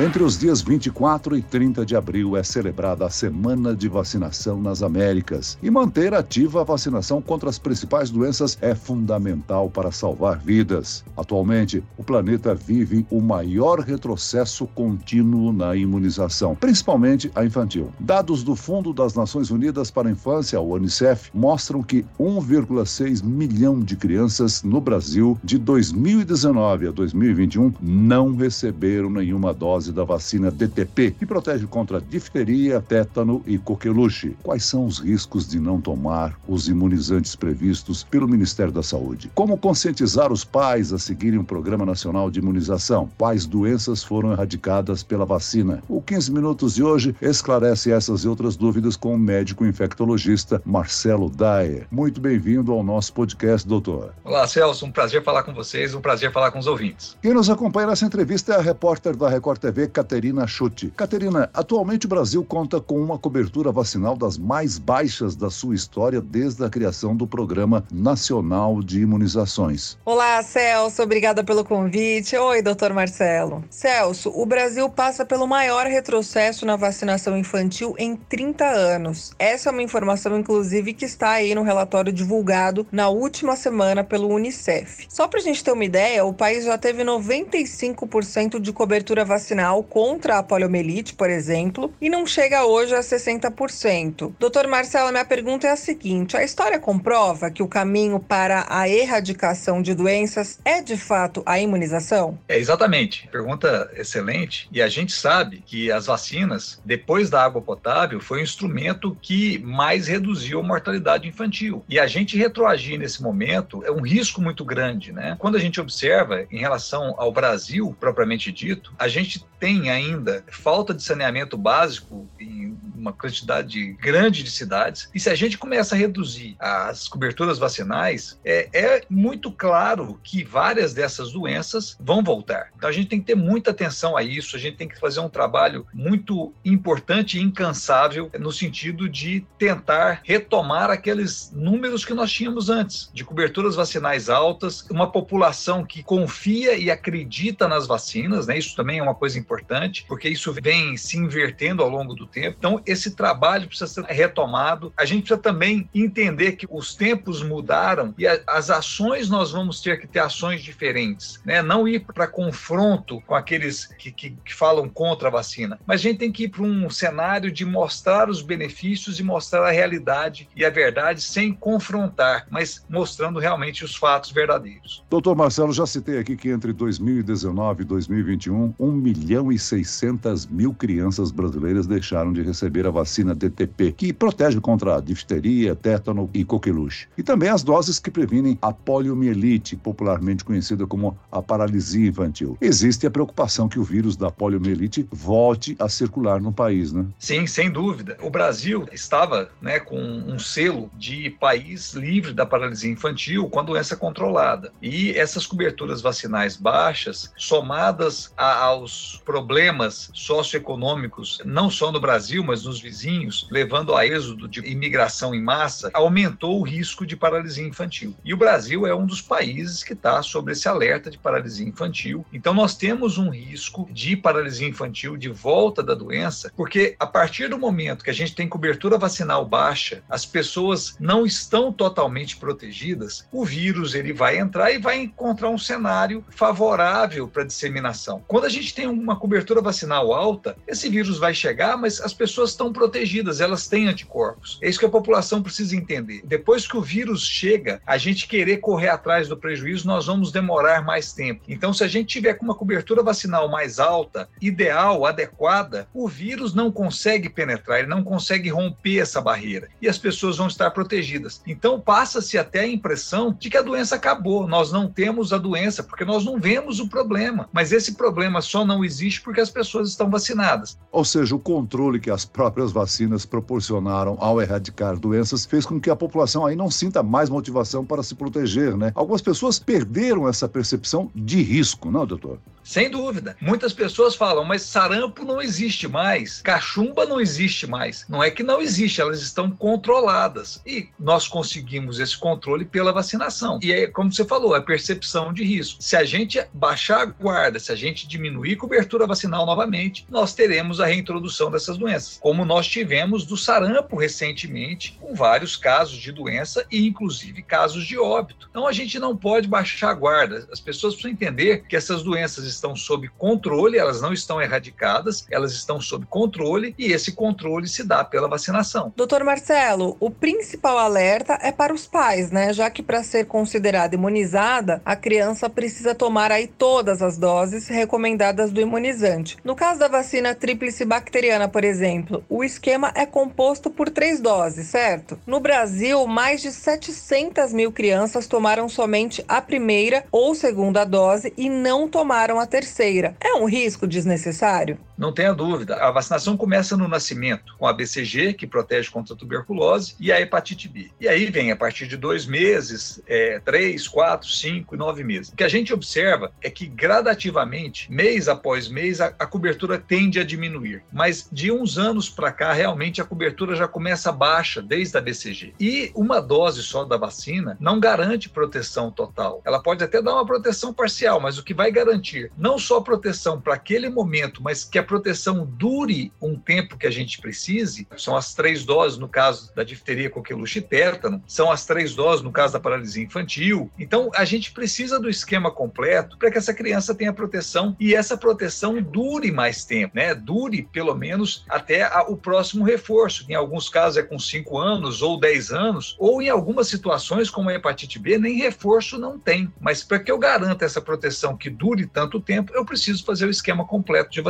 Entre os dias 24 e 30 de abril é celebrada a Semana de Vacinação nas Américas. E manter ativa a vacinação contra as principais doenças é fundamental para salvar vidas. Atualmente, o planeta vive o maior retrocesso contínuo na imunização, principalmente a infantil. Dados do Fundo das Nações Unidas para a Infância, o UNICEF, mostram que 1,6 milhão de crianças no Brasil de 2019 a 2021 não receberam nenhuma dose dose da vacina DTP, que protege contra difteria, tétano e coqueluche. Quais são os riscos de não tomar os imunizantes previstos pelo Ministério da Saúde? Como conscientizar os pais a seguirem o Programa Nacional de Imunização? Quais doenças foram erradicadas pela vacina? O 15 Minutos de hoje esclarece essas e outras dúvidas com o médico infectologista Marcelo Daer. Muito bem-vindo ao nosso podcast, doutor. Olá, Celso. Um prazer falar com vocês, um prazer falar com os ouvintes. Quem nos acompanha nessa entrevista é a repórter da Record TV, Caterina Schutte. Caterina, atualmente o Brasil conta com uma cobertura vacinal das mais baixas da sua história desde a criação do Programa Nacional de Imunizações. Olá, Celso, obrigada pelo convite. Oi, doutor Marcelo. Celso, o Brasil passa pelo maior retrocesso na vacinação infantil em 30 anos. Essa é uma informação, inclusive, que está aí no relatório divulgado na última semana pelo Unicef. Só para a gente ter uma ideia, o país já teve 95% de cobertura vacinal vacinal contra a poliomielite, por exemplo, e não chega hoje a 60%. Doutor Marcelo, minha pergunta é a seguinte: a história comprova que o caminho para a erradicação de doenças é de fato a imunização? É exatamente. Pergunta excelente. E a gente sabe que as vacinas, depois da água potável, foi o instrumento que mais reduziu a mortalidade infantil. E a gente retroagir nesse momento é um risco muito grande, né? Quando a gente observa em relação ao Brasil propriamente dito, a gente tem ainda falta de saneamento básico em uma quantidade grande de cidades. E se a gente começa a reduzir as coberturas vacinais, é, é muito claro que várias dessas doenças vão voltar. Então a gente tem que ter muita atenção a isso, a gente tem que fazer um trabalho muito importante e incansável no sentido de tentar retomar aqueles números que nós tínhamos antes, de coberturas vacinais altas, uma população que confia e acredita nas vacinas, né? Isso também é uma coisa importante, porque isso vem se invertendo ao longo do tempo. Então, esse trabalho precisa ser retomado. A gente precisa também entender que os tempos mudaram e a, as ações nós vamos ter que ter ações diferentes, né? Não ir para confronto com aqueles que, que, que, falam contra a vacina, mas a gente tem que ir para um cenário de mostrar os benefícios e mostrar a realidade e a verdade sem confrontar, mas mostrando realmente os fatos verdadeiros. Doutor Marcelo, já citei aqui que entre 2019 e 2021, 1 milhão e 600 mil crianças brasileiras deixaram de receber receber a vacina DTP, que protege contra difteria, tétano e coqueluche. E também as doses que previnem a poliomielite, popularmente conhecida como a paralisia infantil. Existe a preocupação que o vírus da poliomielite volte a circular no país, né? Sim, sem dúvida. O Brasil estava né, com um selo de país livre da paralisia infantil com a doença controlada. E essas coberturas vacinais baixas, somadas a, aos problemas socioeconômicos, não só no Brasil, mas nos vizinhos, levando a êxodo de imigração em massa, aumentou o risco de paralisia infantil. E o Brasil é um dos países que está sobre esse alerta de paralisia infantil. Então, nós temos um risco de paralisia infantil, de volta da doença, porque a partir do momento que a gente tem cobertura vacinal baixa, as pessoas não estão totalmente protegidas, o vírus ele vai entrar e vai encontrar um cenário favorável para disseminação. Quando a gente tem uma cobertura vacinal alta, esse vírus vai chegar, mas as pessoas estão protegidas, elas têm anticorpos. É isso que a população precisa entender. Depois que o vírus chega, a gente querer correr atrás do prejuízo, nós vamos demorar mais tempo. Então, se a gente tiver com uma cobertura vacinal mais alta, ideal, adequada, o vírus não consegue penetrar, ele não consegue romper essa barreira e as pessoas vão estar protegidas. Então, passa-se até a impressão de que a doença acabou. Nós não temos a doença porque nós não vemos o problema. Mas esse problema só não existe porque as pessoas estão vacinadas. Ou seja, o controle que as próprias próprias vacinas proporcionaram ao erradicar doenças fez com que a população aí não sinta mais motivação para se proteger, né? Algumas pessoas perderam essa percepção de risco, não, doutor? Sem dúvida. Muitas pessoas falam, mas sarampo não existe mais, cachumba não existe mais. Não é que não existe, elas estão controladas. E nós conseguimos esse controle pela vacinação. E é como você falou, a percepção de risco. Se a gente baixar a guarda, se a gente diminuir a cobertura vacinal novamente, nós teremos a reintrodução dessas doenças, como nós tivemos do sarampo recentemente, com vários casos de doença e inclusive casos de óbito. Então a gente não pode baixar a guarda. As pessoas precisam entender que essas doenças estão sob controle, elas não estão erradicadas, elas estão sob controle e esse controle se dá pela vacinação. Doutor Marcelo, o principal alerta é para os pais, né? Já que para ser considerada imunizada, a criança precisa tomar aí todas as doses recomendadas do imunizante. No caso da vacina tríplice bacteriana, por exemplo, o esquema é composto por três doses, certo? No Brasil, mais de 700 mil crianças tomaram somente a primeira ou segunda dose e não tomaram a terceira. É um risco desnecessário? Não tenha dúvida. A vacinação começa no nascimento, com a BCG, que protege contra a tuberculose, e a hepatite B. E aí vem a partir de dois meses, é, três, quatro, cinco e nove meses. O que a gente observa é que gradativamente, mês após mês, a, a cobertura tende a diminuir. Mas de uns anos para cá, realmente a cobertura já começa baixa, desde a BCG. E uma dose só da vacina não garante proteção total. Ela pode até dar uma proteção parcial, mas o que vai garantir não só proteção para aquele momento, mas que a proteção dure um tempo que a gente precise, são as três doses no caso da difteria, coqueluche e tétano, são as três doses no caso da paralisia infantil. Então, a gente precisa do esquema completo para que essa criança tenha proteção e essa proteção dure mais tempo, né? Dure pelo menos até a, o próximo reforço. Em alguns casos é com 5 anos ou 10 anos, ou em algumas situações, como a hepatite B, nem reforço não tem. Mas para que eu garanta essa proteção que dure tanto tempo, eu preciso fazer o esquema completo de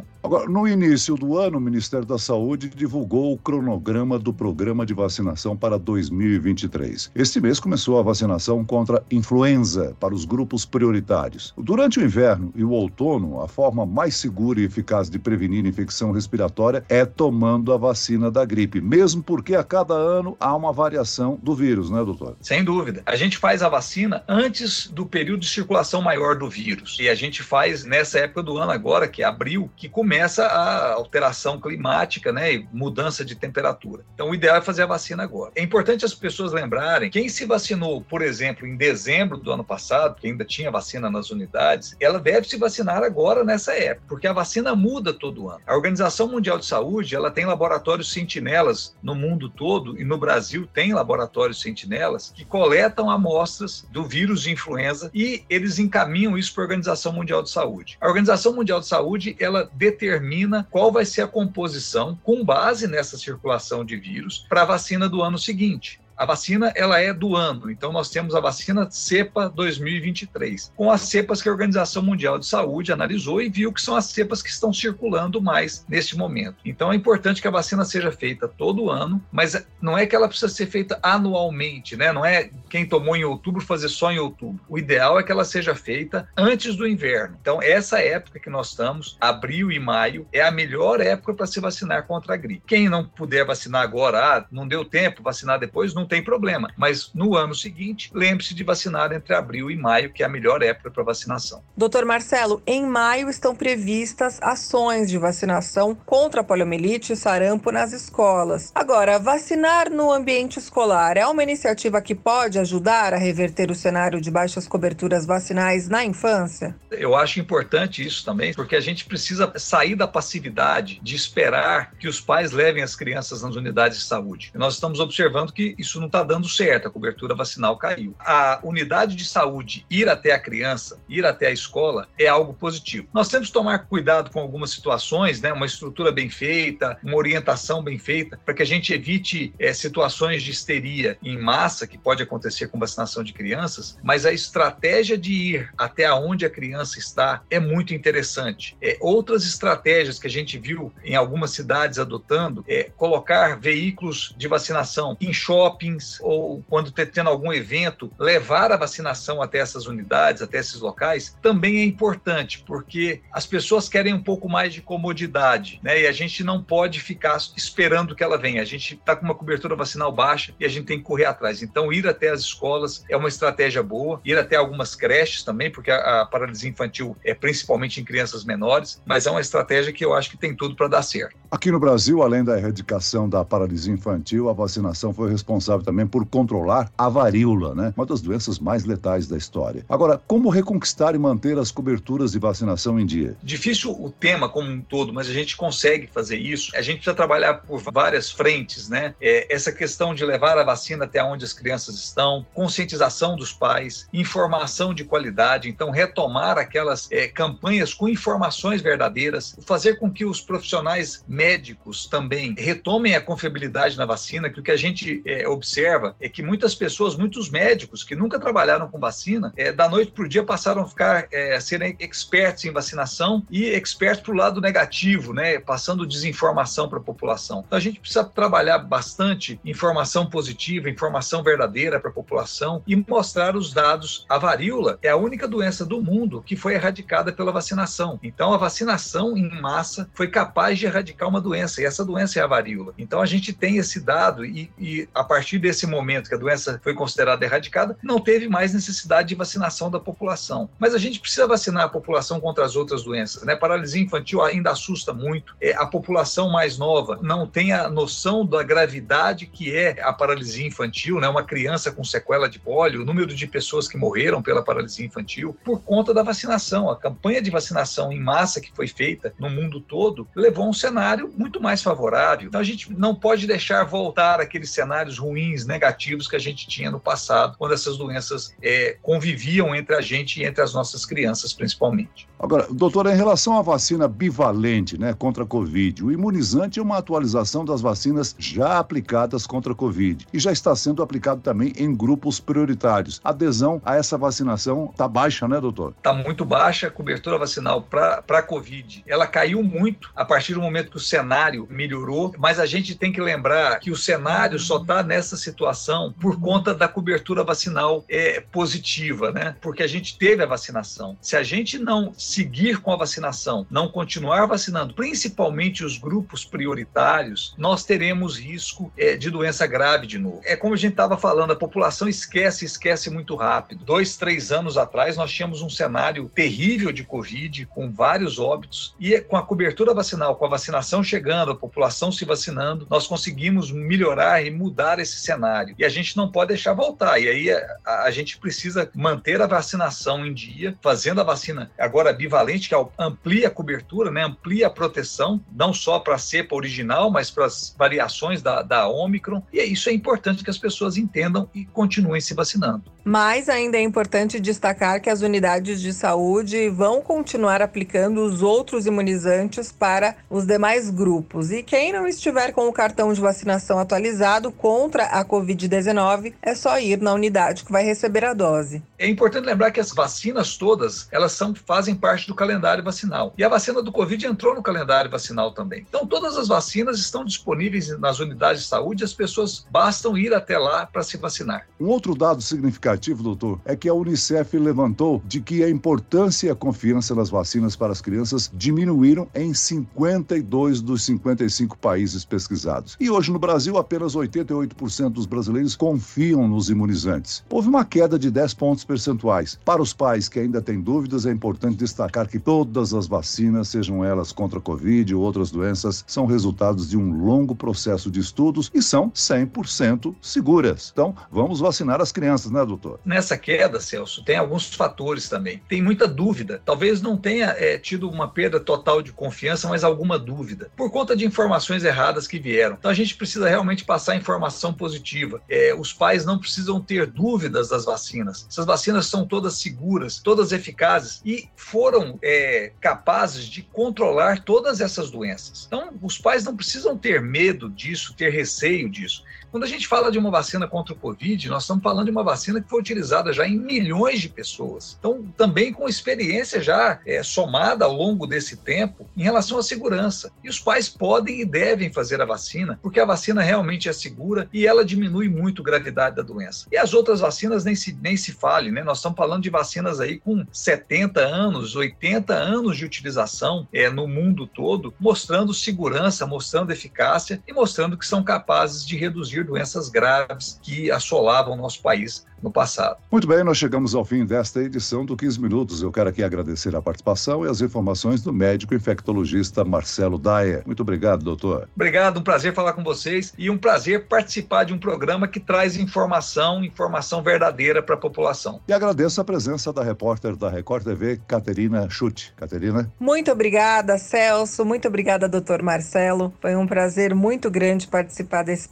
vacinação. Agora, no início do ano, o Ministério da Saúde divulgou o cronograma do programa de vacinação para 2023. Este mês começou a vacinação contra influenza para os grupos prioritários. Durante o inverno e o outono, a forma mais segura e eficaz de prevenir infecção respiratória é tomando a vacina da gripe, mesmo porque a cada ano há uma variação do vírus, né, doutor? Sem dúvida. A gente faz a vacina antes do período de circulação maior do vírus. E a gente faz nessa época do ano agora, que é abril, que começa a alteração climática, né, e mudança de temperatura. Então, o ideal é fazer a vacina agora. É importante as pessoas lembrarem, quem se vacinou, por exemplo, em dezembro do ano passado, que ainda tinha vacina nas unidades, ela deve se vacinar agora nessa época, porque a vacina muda todo ano. A Organização Mundial de Saúde, ela tem laboratórios sentinelas no mundo todo e no Brasil tem laboratórios sentinelas que coletam amostras do vírus de influenza e eles encaminham isso para a Organização Mundial de Saúde. A Organização Mundial de Saúde, ela determina qual vai ser a composição com base nessa circulação de vírus para a vacina do ano seguinte. A vacina ela é do ano, então nós temos a vacina cepa 2023, com as cepas que a Organização Mundial de Saúde analisou e viu que são as cepas que estão circulando mais neste momento. Então é importante que a vacina seja feita todo ano, mas não é que ela precisa ser feita anualmente, né? Não é quem tomou em outubro fazer só em outubro. O ideal é que ela seja feita antes do inverno. Então essa época que nós estamos, abril e maio, é a melhor época para se vacinar contra a gripe. Quem não puder vacinar agora, ah, não deu tempo, vacinar depois, não tem problema. Mas no ano seguinte, lembre-se de vacinar entre abril e maio, que é a melhor época para vacinação. Doutor Marcelo, em maio estão previstas ações de vacinação contra a poliomielite e sarampo nas escolas. Agora, vacinar no ambiente escolar é uma iniciativa que pode ajudar a reverter o cenário de baixas coberturas vacinais na infância? Eu acho importante isso também, porque a gente precisa sair da passividade de esperar que os pais levem as crianças nas unidades de saúde. nós estamos observando que isso não está dando certo, a cobertura vacinal caiu. A unidade de saúde ir até a criança, ir até a escola, é algo positivo. Nós temos que tomar cuidado com algumas situações, né? uma estrutura bem feita, uma orientação bem feita, para que a gente evite é, situações de histeria em massa, que pode acontecer com vacinação de crianças, mas a estratégia de ir até onde a criança está é muito interessante. É, outras estratégias que a gente viu em algumas cidades adotando é colocar veículos de vacinação em shopping ou quando tendo algum evento, levar a vacinação até essas unidades, até esses locais, também é importante, porque as pessoas querem um pouco mais de comodidade, né? E a gente não pode ficar esperando que ela venha. A gente está com uma cobertura vacinal baixa e a gente tem que correr atrás. Então, ir até as escolas é uma estratégia boa, ir até algumas creches também, porque a, a paralisia infantil é principalmente em crianças menores, mas é uma estratégia que eu acho que tem tudo para dar certo. Aqui no Brasil, além da erradicação da paralisia infantil, a vacinação foi responsável também por controlar a varíola, né? Uma das doenças mais letais da história. Agora, como reconquistar e manter as coberturas de vacinação em dia? Difícil o tema como um todo, mas a gente consegue fazer isso. A gente precisa trabalhar por várias frentes, né? É, essa questão de levar a vacina até onde as crianças estão, conscientização dos pais, informação de qualidade, então retomar aquelas é, campanhas com informações verdadeiras, fazer com que os profissionais médicos também retomem a confiabilidade na vacina, que o que a gente é, observa é que muitas pessoas, muitos médicos que nunca trabalharam com vacina, é, da noite para o dia passaram a ficar, é, serem expertos em vacinação e expertos para o lado negativo, né, passando desinformação para a população. Então a gente precisa trabalhar bastante informação positiva, informação verdadeira para a população e mostrar os dados. A varíola é a única doença do mundo que foi erradicada pela vacinação. Então a vacinação em massa foi capaz de erradicar uma doença, e essa doença é a varíola. Então a gente tem esse dado, e, e, a partir desse momento que a doença foi considerada erradicada, não teve mais necessidade de vacinação da população. Mas a gente precisa vacinar a população contra as outras doenças, né? Paralisia infantil ainda assusta muito. É, a população mais nova não tem a noção da gravidade que é a paralisia infantil, né? Uma criança com sequela de pólio, o número de pessoas que morreram pela paralisia infantil por conta da vacinação. A campanha de vacinação em massa que foi feita no mundo todo levou a um cenário cenário muito mais favorável. Então a gente não pode deixar voltar aqueles cenários ruins, negativos que a gente tinha no passado, quando essas doenças é, conviviam entre a gente e entre as nossas crianças, principalmente. Agora, doutora, em relação à vacina bivalente né, contra a Covid, o imunizante é uma atualização das vacinas já aplicadas contra a Covid e já está sendo aplicado também em grupos prioritários. A adesão a essa vacinação está baixa, né, doutor? Está muito baixa a cobertura vacinal para a Covid. Ela caiu muito a partir do momento que o cenário melhorou, mas a gente tem que lembrar que o cenário só está nessa situação por conta da cobertura vacinal é, positiva, né? Porque a gente teve a vacinação. Se a gente não seguir com a vacinação, não continuar vacinando, principalmente os grupos prioritários, nós teremos risco é, de doença grave de novo. É como a gente estava falando, a população esquece, esquece muito rápido. Dois, três anos atrás, nós tínhamos um cenário terrível de Covid, com vários óbitos, e com a cobertura vacinal, com a vacinação chegando, a população se vacinando, nós conseguimos melhorar e mudar esse cenário. E a gente não pode deixar voltar. E aí a, a gente precisa manter a vacinação em dia, fazendo a vacina agora bivalente, que amplia a cobertura, né, amplia a proteção, não só para a cepa original, mas para as variações da, da Omicron. E isso é importante que as pessoas entendam e continuem se vacinando. Mas ainda é importante destacar que as unidades de saúde vão continuar aplicando os outros imunizantes para os demais grupos. E quem não estiver com o cartão de vacinação atualizado contra a Covid-19, é só ir na unidade que vai receber a dose. É importante lembrar que as vacinas todas, elas são, fazem parte do calendário vacinal. E a vacina do Covid entrou no calendário vacinal também. Então, todas as vacinas estão disponíveis nas unidades de saúde, as pessoas bastam ir até lá para se vacinar. Um outro dado significativo, doutor, é que a Unicef levantou de que a importância e a confiança nas vacinas para as crianças diminuíram em 52 dos 55 países pesquisados. E hoje no Brasil, apenas 88% dos brasileiros confiam nos imunizantes. Houve uma queda de 10 pontos percentuais. Para os pais que ainda têm dúvidas, é importante destacar que todas as vacinas, sejam elas contra a Covid ou outras doenças, são resultados de um longo processo de estudos e são 100% seguras. Então, vamos vacinar as crianças, né, doutor? Nessa queda, Celso, tem alguns fatores também. Tem muita dúvida. Talvez não tenha é, tido uma perda total de confiança, mas alguma dúvida. Por conta de informações erradas que vieram. Então, a gente precisa realmente passar informação positiva. É, os pais não precisam ter dúvidas das vacinas. Essas vacinas vacinas são todas seguras, todas eficazes e foram é, capazes de controlar todas essas doenças. Então, os pais não precisam ter medo disso, ter receio disso. Quando a gente fala de uma vacina contra o Covid, nós estamos falando de uma vacina que foi utilizada já em milhões de pessoas. Então, também com experiência já é, somada ao longo desse tempo em relação à segurança. E os pais podem e devem fazer a vacina, porque a vacina realmente é segura e ela diminui muito a gravidade da doença. E as outras vacinas nem se, nem se fale, né? Nós estamos falando de vacinas aí com 70 anos, 80 anos de utilização é, no mundo todo, mostrando segurança, mostrando eficácia e mostrando que são capazes de reduzir doenças graves que assolavam o nosso país no passado. Muito bem, nós chegamos ao fim desta edição do 15 Minutos. Eu quero aqui agradecer a participação e as informações do médico infectologista Marcelo Daia. Muito obrigado, doutor. Obrigado, um prazer falar com vocês e um prazer participar de um programa que traz informação, informação verdadeira para a população. E agradeço a presença da repórter da Record TV, Caterina Chute. Caterina. Muito obrigada, Celso. Muito obrigada, doutor Marcelo. Foi um prazer muito grande participar desse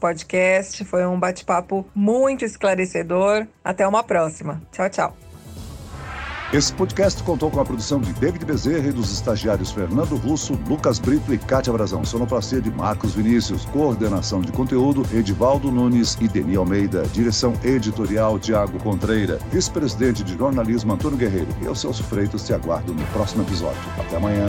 podcast. Foi um bate-papo muito esclarecedor. Até uma próxima. Tchau, tchau. Esse podcast contou com a produção de David Bezerra e dos estagiários Fernando Russo, Lucas Brito e Cátia Brazão. Sonoplastia de Marcos Vinícius. Coordenação de conteúdo, Edivaldo Nunes e Deni Almeida. Direção editorial, Tiago Contreira. Vice-presidente de jornalismo, Antônio Guerreiro. Eu, Celso Freitas, te aguardo no próximo episódio. Até amanhã.